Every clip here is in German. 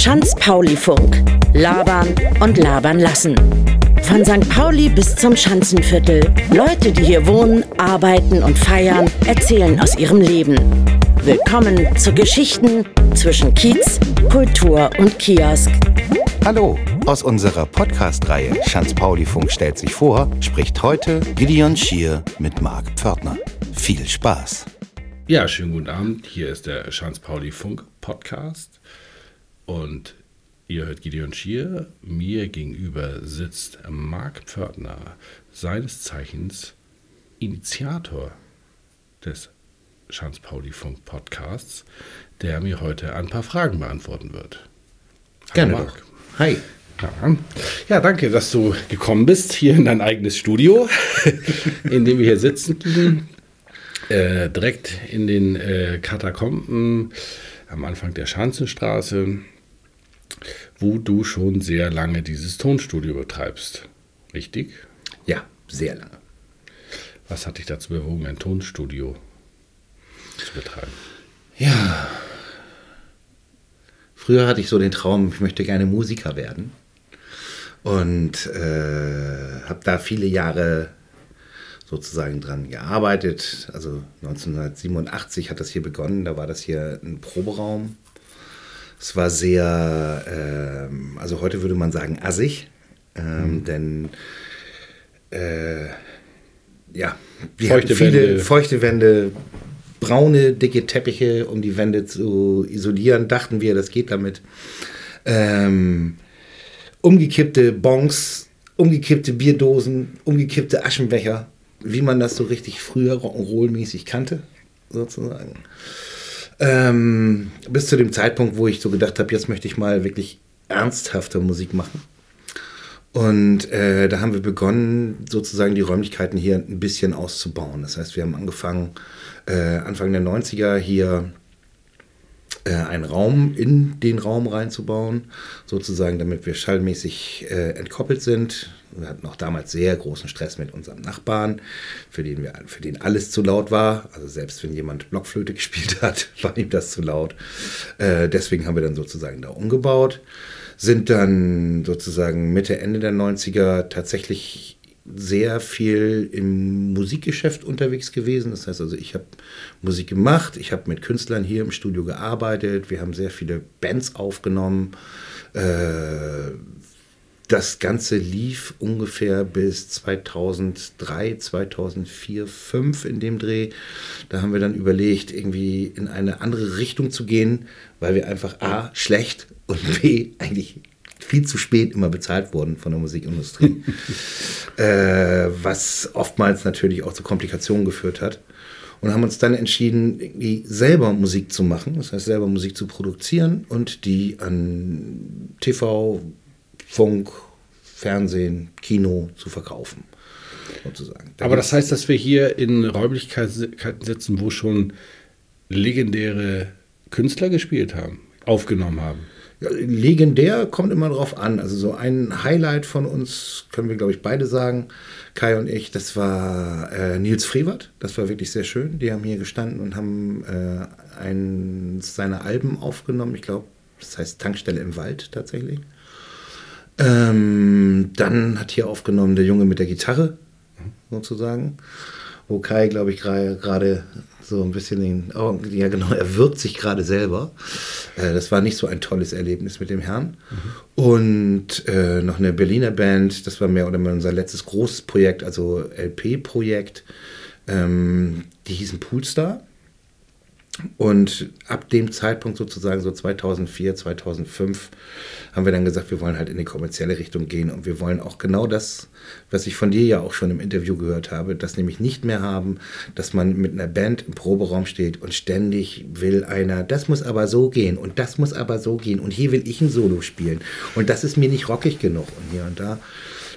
Schanz-Pauli-Funk. Labern und labern lassen. Von St. Pauli bis zum Schanzenviertel. Leute, die hier wohnen, arbeiten und feiern, erzählen aus ihrem Leben. Willkommen zu Geschichten zwischen Kiez, Kultur und Kiosk. Hallo, aus unserer Podcast-Reihe Schanz-Pauli-Funk stellt sich vor, spricht heute Gideon Schier mit Marc Pförtner. Viel Spaß! Ja, schönen guten Abend. Hier ist der Schanz-Pauli-Funk-Podcast. Und ihr hört Gideon Schier. Mir gegenüber sitzt Marc Pförtner, seines Zeichens Initiator des Schanz-Pauli-Funk-Podcasts, der mir heute ein paar Fragen beantworten wird. Gerne Marc. Hi. Ja. ja, danke, dass du gekommen bist hier in dein eigenes Studio, in dem wir hier sitzen. Äh, direkt in den äh, Katakomben am Anfang der Schanzenstraße wo du schon sehr lange dieses Tonstudio betreibst. Richtig? Ja, sehr lange. Was hat dich dazu bewogen, ein Tonstudio zu betreiben? Ja. Früher hatte ich so den Traum, ich möchte gerne Musiker werden. Und äh, habe da viele Jahre sozusagen dran gearbeitet. Also 1987 hat das hier begonnen, da war das hier ein Proberaum es war sehr, äh, also heute würde man sagen, assig, ähm, mhm. denn äh, ja, wir feuchte viele Wände. feuchte Wände, braune, dicke Teppiche, um die Wände zu isolieren, dachten wir, das geht damit. Ähm, umgekippte Bons, umgekippte Bierdosen, umgekippte Aschenbecher, wie man das so richtig früher Rock'n'Roll-mäßig kannte, sozusagen. Ähm, bis zu dem Zeitpunkt, wo ich so gedacht habe, jetzt möchte ich mal wirklich ernsthafte Musik machen. Und äh, da haben wir begonnen, sozusagen die Räumlichkeiten hier ein bisschen auszubauen. Das heißt, wir haben angefangen, äh, Anfang der 90er hier äh, einen Raum in den Raum reinzubauen, sozusagen, damit wir schallmäßig äh, entkoppelt sind. Wir hatten auch damals sehr großen Stress mit unserem Nachbarn, für den, wir, für den alles zu laut war. Also selbst wenn jemand Blockflöte gespielt hat, war ihm das zu laut. Äh, deswegen haben wir dann sozusagen da umgebaut. Sind dann sozusagen Mitte, Ende der 90er tatsächlich sehr viel im Musikgeschäft unterwegs gewesen. Das heißt also, ich habe Musik gemacht, ich habe mit Künstlern hier im Studio gearbeitet, wir haben sehr viele Bands aufgenommen. Äh, das Ganze lief ungefähr bis 2003, 2004, 2005 in dem Dreh. Da haben wir dann überlegt, irgendwie in eine andere Richtung zu gehen, weil wir einfach A, schlecht und B, eigentlich viel zu spät immer bezahlt wurden von der Musikindustrie. äh, was oftmals natürlich auch zu Komplikationen geführt hat. Und haben uns dann entschieden, selber Musik zu machen, das heißt selber Musik zu produzieren und die an TV, Funk, Fernsehen, Kino zu verkaufen. Sozusagen. Da Aber das heißt, dass wir hier in Räumlichkeiten sitzen, wo schon legendäre Künstler gespielt haben, aufgenommen haben. Legendär kommt immer drauf an. Also so ein Highlight von uns, können wir glaube ich beide sagen, Kai und ich, das war äh, Nils Frevert. Das war wirklich sehr schön. Die haben hier gestanden und haben äh, eins seiner Alben aufgenommen. Ich glaube, das heißt Tankstelle im Wald tatsächlich. Ähm, dann hat hier aufgenommen der Junge mit der Gitarre, sozusagen. Wo Kai, glaube ich, gerade so ein bisschen den Augen, ja genau, er wirkt sich gerade selber. Äh, das war nicht so ein tolles Erlebnis mit dem Herrn. Mhm. Und äh, noch eine Berliner Band, das war mehr oder weniger unser letztes großes Projekt, also LP-Projekt. Ähm, die hießen Poolstar. Und ab dem Zeitpunkt sozusagen, so 2004, 2005, haben wir dann gesagt, wir wollen halt in die kommerzielle Richtung gehen. Und wir wollen auch genau das, was ich von dir ja auch schon im Interview gehört habe, das nämlich nicht mehr haben, dass man mit einer Band im Proberaum steht und ständig will einer, das muss aber so gehen und das muss aber so gehen und hier will ich ein Solo spielen. Und das ist mir nicht rockig genug. Und hier und da.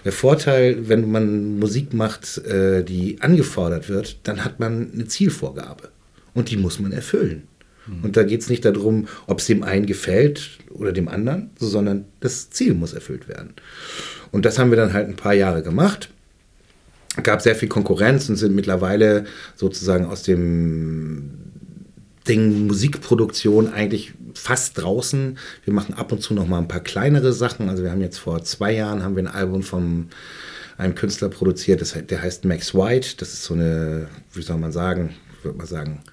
Der Vorteil, wenn man Musik macht, äh, die angefordert wird, dann hat man eine Zielvorgabe und die muss man erfüllen. Und da geht es nicht darum, ob es dem einen gefällt oder dem anderen, sondern das Ziel muss erfüllt werden. Und das haben wir dann halt ein paar Jahre gemacht. Gab sehr viel Konkurrenz und sind mittlerweile sozusagen aus dem Hauptding Musikproduktion eigentlich fast draußen. Wir machen ab und zu noch mal ein paar kleinere Sachen. Also wir haben jetzt vor zwei Jahren haben wir ein Album von einem Künstler produziert, das, der heißt Max White. Das ist so eine, wie soll man sagen, würde mal sagen,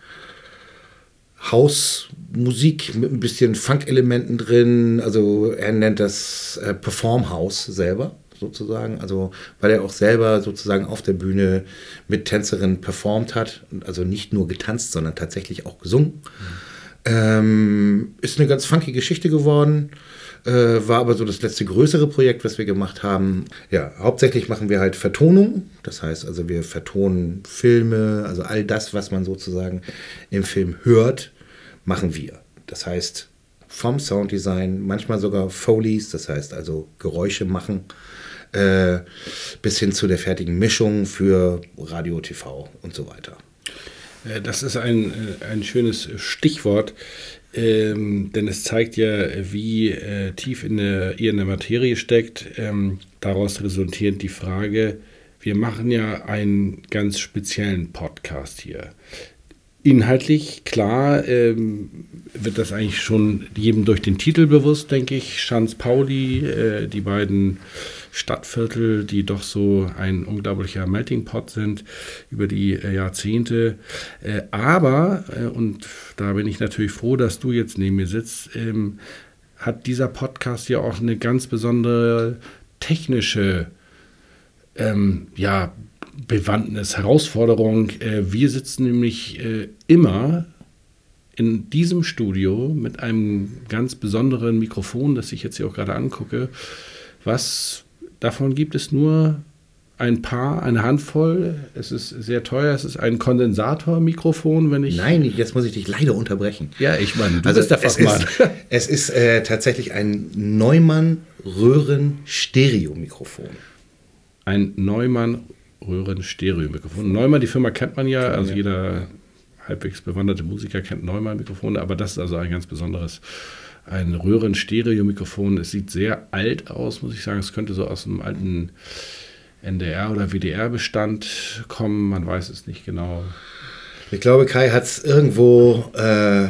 Hausmusik mit ein bisschen Funk-Elementen drin. Also er nennt das äh, Perform House selber sozusagen. Also weil er auch selber sozusagen auf der Bühne mit Tänzerinnen performt hat. Also nicht nur getanzt, sondern tatsächlich auch gesungen. Mhm. Ähm, ist eine ganz funky Geschichte geworden. Äh, war aber so das letzte größere Projekt, was wir gemacht haben. Ja, hauptsächlich machen wir halt Vertonung. Das heißt also, wir vertonen Filme, also all das, was man sozusagen im Film hört, machen wir. Das heißt, vom Sounddesign, manchmal sogar Foleys, das heißt also Geräusche machen, äh, bis hin zu der fertigen Mischung für Radio, TV und so weiter. Äh, das ist ein, äh, ein schönes Stichwort. Ähm, denn es zeigt ja, wie äh, tief in der, ihr in der Materie steckt. Ähm, daraus resultierend die Frage, wir machen ja einen ganz speziellen Podcast hier. Inhaltlich, klar, ähm, wird das eigentlich schon jedem durch den Titel bewusst, denke ich. Schanz Pauli, äh, die beiden Stadtviertel, die doch so ein unglaublicher Melting Pot sind über die äh, Jahrzehnte. Äh, aber, äh, und da bin ich natürlich froh, dass du jetzt neben mir sitzt, ähm, hat dieser Podcast ja auch eine ganz besondere technische ähm, ja, Bewandtnis, Herausforderung. Äh, wir sitzen nämlich äh, immer in diesem Studio mit einem ganz besonderen Mikrofon, das ich jetzt hier auch gerade angucke, was Davon gibt es nur ein paar, eine Handvoll. Es ist sehr teuer. Es ist ein Kondensatormikrofon, wenn ich. Nein, jetzt muss ich dich leider unterbrechen. Ja, ich meine, du also bist der Fachmann. Es ist, es ist äh, tatsächlich ein Neumann Röhren-Stereo-Mikrofon. Ein Neumann Röhren-Stereo-Mikrofon. Neumann, die Firma kennt man ja, also jeder halbwegs bewanderte Musiker kennt Neumann-Mikrofone, aber das ist also ein ganz besonderes ein Röhren-Stereo-Mikrofon. Es sieht sehr alt aus, muss ich sagen. Es könnte so aus einem alten NDR- oder WDR-Bestand kommen. Man weiß es nicht genau. Ich glaube, Kai hat es irgendwo, äh,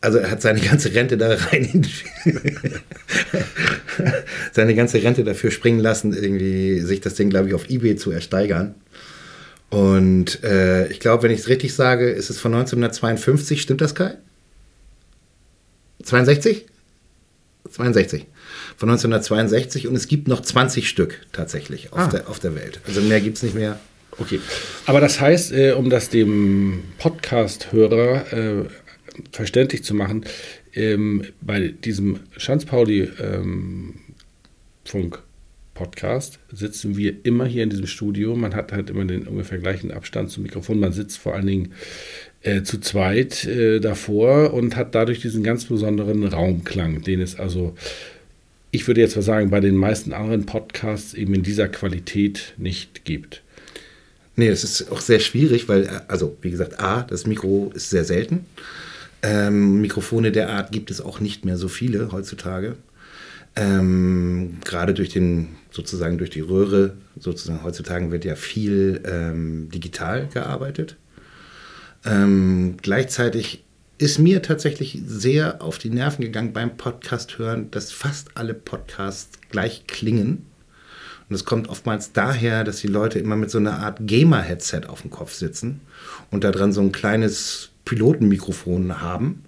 also er hat seine ganze Rente da rein, seine ganze Rente dafür springen lassen, irgendwie sich das Ding, glaube ich, auf Ebay zu ersteigern. Und äh, ich glaube, wenn ich es richtig sage, ist es von 1952. Stimmt das, Kai? 62? 62. Von 1962 und es gibt noch 20 Stück tatsächlich auf, ah. der, auf der Welt. Also mehr gibt es nicht mehr. Okay. Aber das heißt, äh, um das dem Podcast-Hörer äh, verständlich zu machen, ähm, bei diesem Schanz-Pauli-Funk ähm, sitzen wir immer hier in diesem Studio. Man hat halt immer den ungefähr gleichen Abstand zum Mikrofon. Man sitzt vor allen Dingen äh, zu zweit äh, davor und hat dadurch diesen ganz besonderen Raumklang, den es also, ich würde jetzt mal sagen, bei den meisten anderen Podcasts eben in dieser Qualität nicht gibt. Nee, das ist auch sehr schwierig, weil, äh, also wie gesagt, A, das Mikro ist sehr selten. Ähm, Mikrofone der Art gibt es auch nicht mehr so viele heutzutage. Ähm, gerade durch den, sozusagen durch die Röhre, sozusagen heutzutage wird ja viel ähm, digital gearbeitet. Ähm, gleichzeitig ist mir tatsächlich sehr auf die Nerven gegangen beim Podcast hören, dass fast alle Podcasts gleich klingen. Und es kommt oftmals daher, dass die Leute immer mit so einer Art Gamer-Headset auf dem Kopf sitzen und da dran so ein kleines Pilotenmikrofon haben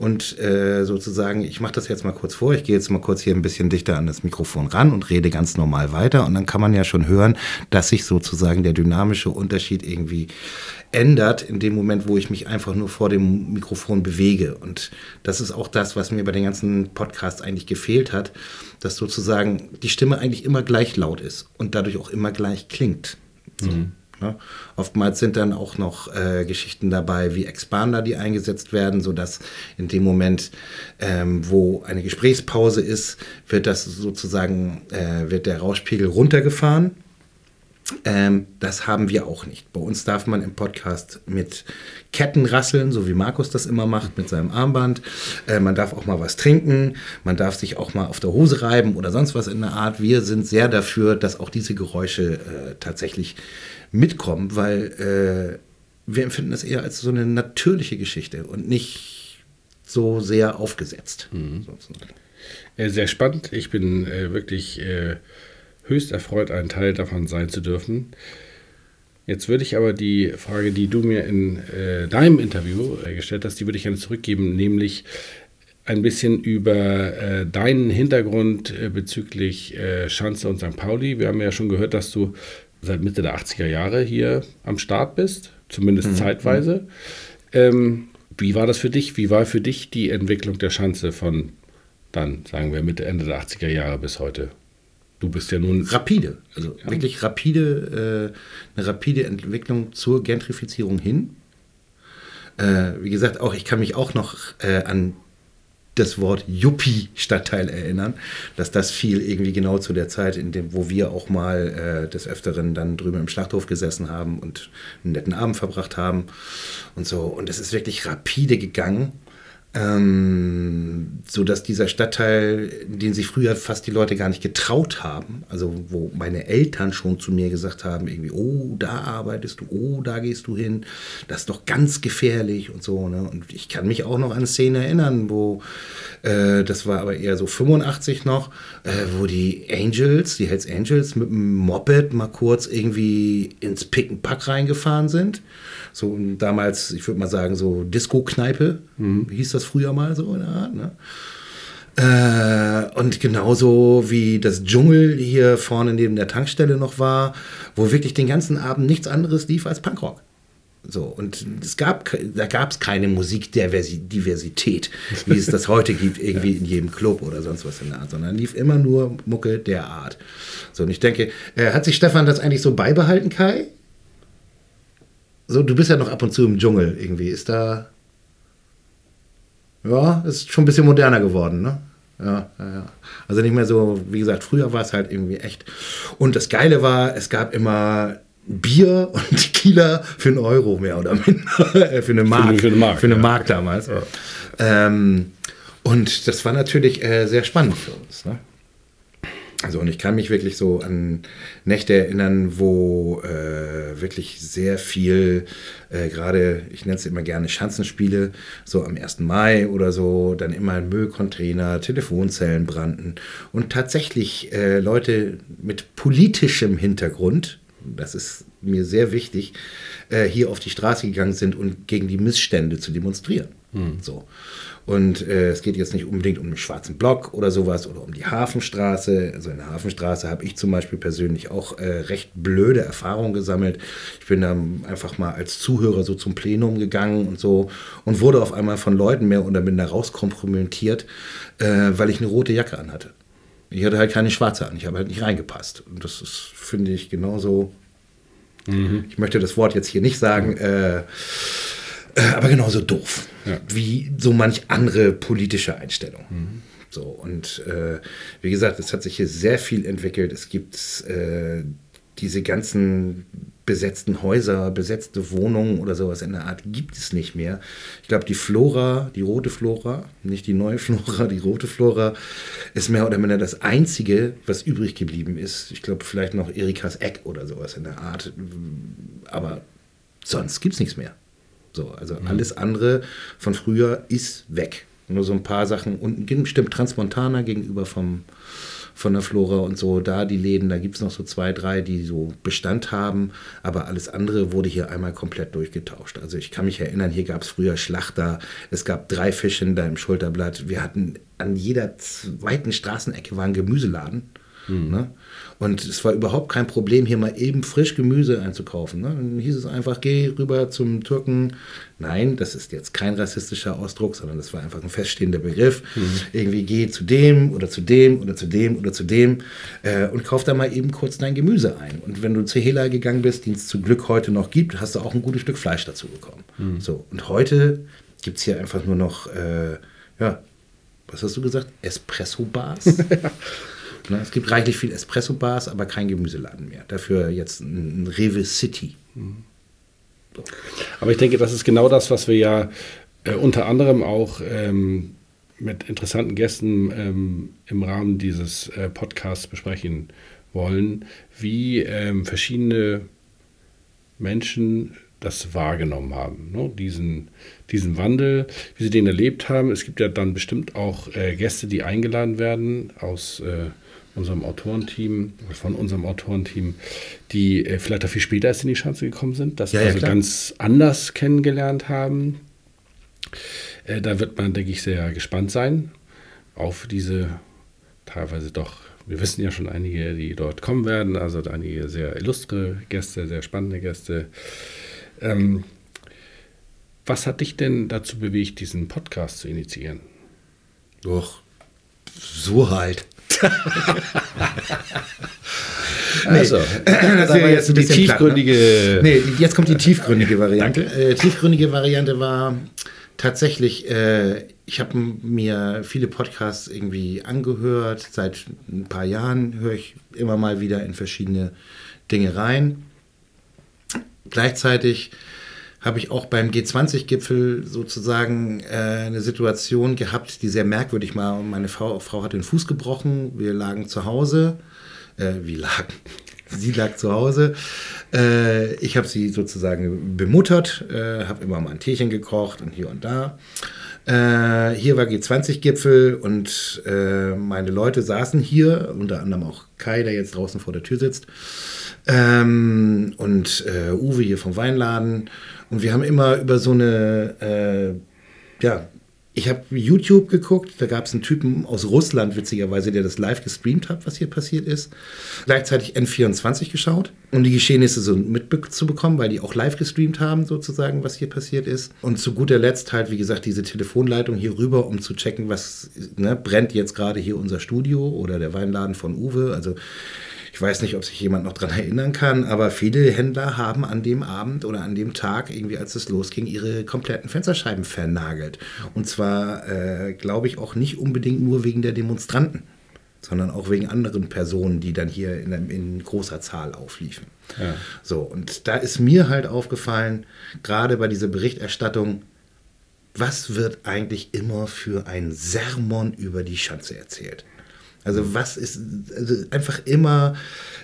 und äh, sozusagen, ich mache das jetzt mal kurz vor, ich gehe jetzt mal kurz hier ein bisschen dichter an das Mikrofon ran und rede ganz normal weiter und dann kann man ja schon hören, dass sich sozusagen der dynamische Unterschied irgendwie ändert in dem Moment, wo ich mich einfach nur vor dem Mikrofon bewege. Und das ist auch das, was mir bei den ganzen Podcasts eigentlich gefehlt hat, dass sozusagen die Stimme eigentlich immer gleich laut ist und dadurch auch immer gleich klingt. So. Mhm. Ne? Oftmals sind dann auch noch äh, Geschichten dabei wie Expander, die eingesetzt werden, sodass in dem Moment, ähm, wo eine Gesprächspause ist, wird das sozusagen, äh, wird der Rauschpegel runtergefahren. Ähm, das haben wir auch nicht. Bei uns darf man im Podcast mit Ketten rasseln, so wie Markus das immer macht mit seinem Armband. Äh, man darf auch mal was trinken, man darf sich auch mal auf der Hose reiben oder sonst was in der Art. Wir sind sehr dafür, dass auch diese Geräusche äh, tatsächlich mitkommen, weil äh, wir empfinden das eher als so eine natürliche Geschichte und nicht so sehr aufgesetzt. Mhm. Äh, sehr spannend. Ich bin äh, wirklich äh, höchst erfreut, ein Teil davon sein zu dürfen. Jetzt würde ich aber die Frage, die du mir in äh, deinem Interview äh, gestellt hast, die würde ich gerne zurückgeben, nämlich ein bisschen über äh, deinen Hintergrund äh, bezüglich äh, Schanze und St. Pauli. Wir haben ja schon gehört, dass du seit Mitte der 80er Jahre hier am Start bist, zumindest mhm. zeitweise. Ähm, wie war das für dich? Wie war für dich die Entwicklung der Schanze von dann, sagen wir, Mitte, Ende der 80er Jahre bis heute? Du bist ja nun. Rapide, also ja. wirklich rapide, äh, eine rapide Entwicklung zur Gentrifizierung hin. Äh, wie gesagt, auch ich kann mich auch noch äh, an das Wort Yuppie-Stadtteil erinnern, dass das fiel irgendwie genau zu der Zeit, in dem, wo wir auch mal äh, des Öfteren dann drüben im Schlachthof gesessen haben und einen netten Abend verbracht haben und so. Und es ist wirklich rapide gegangen ähm, so dass dieser Stadtteil, den sich früher fast die Leute gar nicht getraut haben, also wo meine Eltern schon zu mir gesagt haben, irgendwie, oh, da arbeitest du, oh, da gehst du hin, das ist doch ganz gefährlich und so. Ne? Und ich kann mich auch noch an Szenen erinnern, wo, äh, das war aber eher so 85 noch, äh, wo die Angels, die Hells Angels mit dem Moped mal kurz irgendwie ins Pick and Pack reingefahren sind so damals, ich würde mal sagen, so Disco-Kneipe, mhm. hieß das früher mal so in der Art. Ne? Äh, und genauso wie das Dschungel hier vorne neben der Tankstelle noch war, wo wirklich den ganzen Abend nichts anderes lief als Punkrock. So, und es gab, da gab es keine Musikdiversität, wie es das heute gibt, irgendwie in jedem Club oder sonst was in der Art, sondern lief immer nur Mucke der Art. So, und ich denke, äh, hat sich Stefan das eigentlich so beibehalten, Kai? So, du bist ja noch ab und zu im Dschungel irgendwie. Ist da. Ja, ist schon ein bisschen moderner geworden, ne? Ja, ja, ja. Also nicht mehr so, wie gesagt, früher war es halt irgendwie echt. Und das Geile war, es gab immer Bier und Tequila für einen Euro mehr oder minder. Äh, für eine Mark. Für, eine Mark, für eine Mark damals. Ähm, und das war natürlich äh, sehr spannend für uns. Ne? Also und ich kann mich wirklich so an Nächte erinnern, wo äh, wirklich sehr viel, äh, gerade, ich nenne es immer gerne Schanzenspiele, so am 1. Mai oder so, dann immer Müllcontainer, Telefonzellen brannten und tatsächlich äh, Leute mit politischem Hintergrund, das ist mir sehr wichtig, äh, hier auf die Straße gegangen sind und gegen die Missstände zu demonstrieren. Hm. So. Und äh, es geht jetzt nicht unbedingt um den schwarzen Block oder sowas oder um die Hafenstraße. Also in der Hafenstraße habe ich zum Beispiel persönlich auch äh, recht blöde Erfahrungen gesammelt. Ich bin da einfach mal als Zuhörer so zum Plenum gegangen und so und wurde auf einmal von Leuten mehr oder minder rauskompromittiert, äh, weil ich eine rote Jacke anhatte. Ich hatte halt keine schwarze an, ich habe halt nicht reingepasst. Und das ist, finde ich, genauso. Mhm. Ich möchte das Wort jetzt hier nicht sagen. Äh, aber genauso doof ja. wie so manch andere politische Einstellung. Mhm. So, und äh, wie gesagt, es hat sich hier sehr viel entwickelt. Es gibt äh, diese ganzen besetzten Häuser, besetzte Wohnungen oder sowas in der Art gibt es nicht mehr. Ich glaube, die Flora, die rote Flora, nicht die neue Flora, die rote Flora, ist mehr oder minder das Einzige, was übrig geblieben ist. Ich glaube, vielleicht noch Erikas Eck oder sowas in der Art. Aber sonst gibt es nichts mehr. So, also mhm. alles andere von früher ist weg. Nur so ein paar Sachen und stimmt Transmontana gegenüber vom, von der Flora und so, da die Läden, da gibt es noch so zwei, drei, die so Bestand haben, aber alles andere wurde hier einmal komplett durchgetauscht. Also ich kann mich erinnern, hier gab es früher Schlachter, es gab drei Fischen da im Schulterblatt, wir hatten an jeder zweiten Straßenecke war ein Gemüseladen. Mhm. Ne? Und es war überhaupt kein Problem, hier mal eben frisch Gemüse einzukaufen. Ne? Dann hieß es einfach, geh rüber zum Türken. Nein, das ist jetzt kein rassistischer Ausdruck, sondern das war einfach ein feststehender Begriff. Mhm. Irgendwie geh zu dem oder zu dem oder zu dem oder zu dem äh, und kauf da mal eben kurz dein Gemüse ein. Und wenn du zu Hela gegangen bist, den es zum Glück heute noch gibt, hast du auch ein gutes Stück Fleisch dazu bekommen. Mhm. So, und heute gibt es hier einfach nur noch, äh, ja, was hast du gesagt? Espresso-Bars. Ne? Es gibt reichlich viel Espresso-Bars, aber kein Gemüseladen mehr. Dafür jetzt ein Rewe City. So. Aber ich denke, das ist genau das, was wir ja äh, unter anderem auch ähm, mit interessanten Gästen ähm, im Rahmen dieses äh, Podcasts besprechen wollen, wie ähm, verschiedene Menschen das wahrgenommen haben, ne? diesen, diesen Wandel, wie sie den erlebt haben. Es gibt ja dann bestimmt auch äh, Gäste, die eingeladen werden aus äh, unserem Autorenteam, von unserem Autorenteam, die äh, vielleicht auch viel später erst in die Schanze gekommen sind, das ja, also ganz anders kennengelernt haben. Äh, da wird man, denke ich, sehr gespannt sein auf diese teilweise doch wir wissen ja schon einige, die dort kommen werden, also einige sehr illustre Gäste, sehr spannende Gäste. Ähm, was hat dich denn dazu bewegt, diesen Podcast zu initiieren? Doch, so halt. also, das war jetzt die tiefgründige. Platt, ne? Nee, jetzt kommt die tiefgründige Variante. Äh, tiefgründige Variante war tatsächlich, äh, ich habe mir viele Podcasts irgendwie angehört. Seit ein paar Jahren höre ich immer mal wieder in verschiedene Dinge rein. Gleichzeitig habe ich auch beim G20-Gipfel sozusagen äh, eine Situation gehabt, die sehr merkwürdig war. Meine Frau, Frau hat den Fuß gebrochen, wir lagen zu Hause. Äh, wir lagen. Sie lag zu Hause. Äh, ich habe sie sozusagen bemuttert, äh, habe immer mal ein Teechen gekocht und hier und da. Äh, hier war G20-Gipfel und äh, meine Leute saßen hier, unter anderem auch Kai, der jetzt draußen vor der Tür sitzt, ähm, und äh, Uwe hier vom Weinladen. Und wir haben immer über so eine, äh, ja, ich habe YouTube geguckt, da gab es einen Typen aus Russland, witzigerweise, der das live gestreamt hat, was hier passiert ist. Gleichzeitig N24 geschaut, um die Geschehnisse so mitzubekommen, weil die auch live gestreamt haben, sozusagen, was hier passiert ist. Und zu guter Letzt halt, wie gesagt, diese Telefonleitung hier rüber, um zu checken, was ne, brennt jetzt gerade hier unser Studio oder der Weinladen von Uwe. Also ich weiß nicht, ob sich jemand noch daran erinnern kann, aber viele Händler haben an dem Abend oder an dem Tag, irgendwie als es losging, ihre kompletten Fensterscheiben vernagelt. Und zwar, äh, glaube ich, auch nicht unbedingt nur wegen der Demonstranten, sondern auch wegen anderen Personen, die dann hier in, in großer Zahl aufliefen. Ja. So, und da ist mir halt aufgefallen, gerade bei dieser Berichterstattung, was wird eigentlich immer für ein Sermon über die Schanze erzählt? Also was ist also einfach immer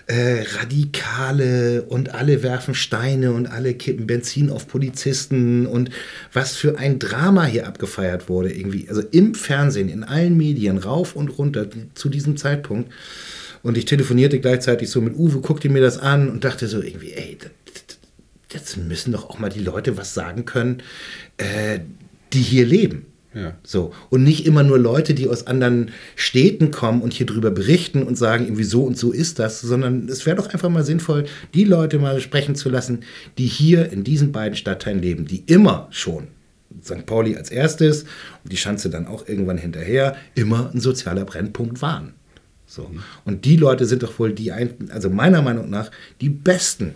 äh, Radikale und alle werfen Steine und alle kippen Benzin auf Polizisten und was für ein Drama hier abgefeiert wurde irgendwie. Also im Fernsehen, in allen Medien, rauf und runter zu diesem Zeitpunkt. Und ich telefonierte gleichzeitig so mit Uwe, guckte mir das an und dachte so irgendwie, ey, jetzt müssen doch auch mal die Leute was sagen können, äh, die hier leben. Ja. So. Und nicht immer nur Leute, die aus anderen Städten kommen und hier drüber berichten und sagen, irgendwie so und so ist das, sondern es wäre doch einfach mal sinnvoll, die Leute mal sprechen zu lassen, die hier in diesen beiden Stadtteilen leben, die immer schon St. Pauli als erstes und die Schanze dann auch irgendwann hinterher immer ein sozialer Brennpunkt waren. So. Und die Leute sind doch wohl die, ein, also meiner Meinung nach, die Besten,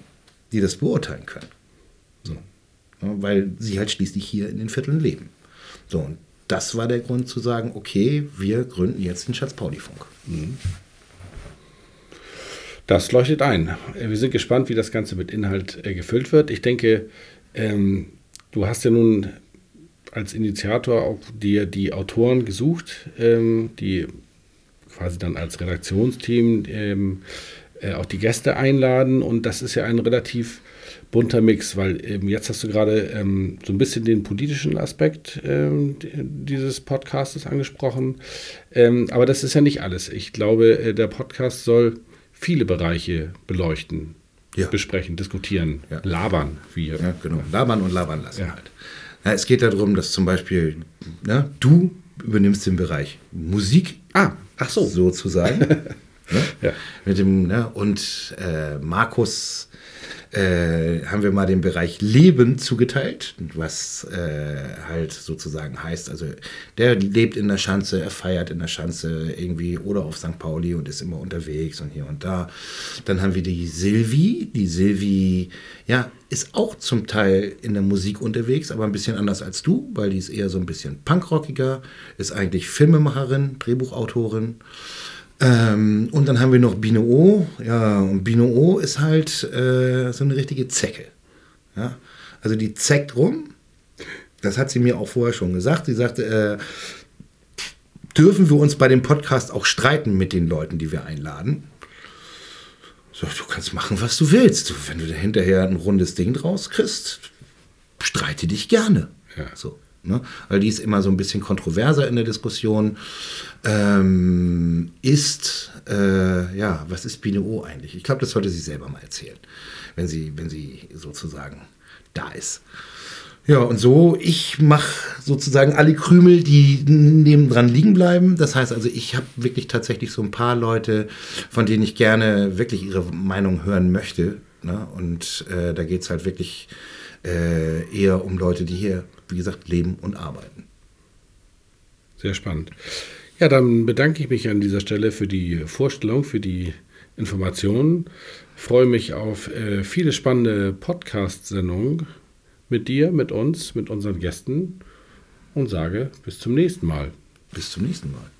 die das beurteilen können. So. Ja, weil sie halt schließlich hier in den Vierteln leben. So, und das war der Grund zu sagen, okay, wir gründen jetzt den Schatz-Pauli-Funk. Mhm. Das leuchtet ein. Wir sind gespannt, wie das Ganze mit Inhalt äh, gefüllt wird. Ich denke, ähm, du hast ja nun als Initiator auch dir die Autoren gesucht, ähm, die quasi dann als Redaktionsteam ähm, äh, auch die Gäste einladen. Und das ist ja ein relativ bunter Mix, weil ähm, jetzt hast du gerade ähm, so ein bisschen den politischen Aspekt ähm, dieses Podcastes angesprochen. Ähm, aber das ist ja nicht alles. Ich glaube, äh, der Podcast soll viele Bereiche beleuchten, ja. besprechen, diskutieren, ja. labern. Wie, ja, genau. Labern und labern lassen ja. halt. Ja, es geht darum, dass zum Beispiel ne, du übernimmst den Bereich Musik. Ah, ach so. Sozusagen. ne? ja. Mit dem, ne? Und äh, Markus äh, haben wir mal den Bereich Leben zugeteilt, was äh, halt sozusagen heißt, also der lebt in der Schanze, er feiert in der Schanze irgendwie oder auf St. Pauli und ist immer unterwegs und hier und da. Dann haben wir die Silvi, die Silvi, ja, ist auch zum Teil in der Musik unterwegs, aber ein bisschen anders als du, weil die ist eher so ein bisschen punkrockiger, ist eigentlich Filmemacherin, Drehbuchautorin. Ähm, und dann haben wir noch Bino O. Ja, und Bino O ist halt äh, so eine richtige Zecke. Ja? Also die zeckt rum. Das hat sie mir auch vorher schon gesagt. Sie sagte, äh, dürfen wir uns bei dem Podcast auch streiten mit den Leuten, die wir einladen? So, du kannst machen, was du willst. Wenn du da hinterher ein rundes Ding draus kriegst, streite dich gerne. Ja. So, ne? Weil die ist immer so ein bisschen kontroverser in der Diskussion. Ähm, ist, äh, ja, was ist Biene O eigentlich? Ich glaube, das sollte sie selber mal erzählen, wenn sie, wenn sie sozusagen da ist. Ja, und so, ich mache sozusagen alle Krümel, die nebendran liegen bleiben. Das heißt also, ich habe wirklich tatsächlich so ein paar Leute, von denen ich gerne wirklich ihre Meinung hören möchte. Ne? Und äh, da geht es halt wirklich äh, eher um Leute, die hier, wie gesagt, leben und arbeiten. Sehr spannend. Ja, dann bedanke ich mich an dieser Stelle für die Vorstellung, für die Informationen. Freue mich auf äh, viele spannende Podcast-Sendungen mit dir, mit uns, mit unseren Gästen und sage bis zum nächsten Mal. Bis zum nächsten Mal.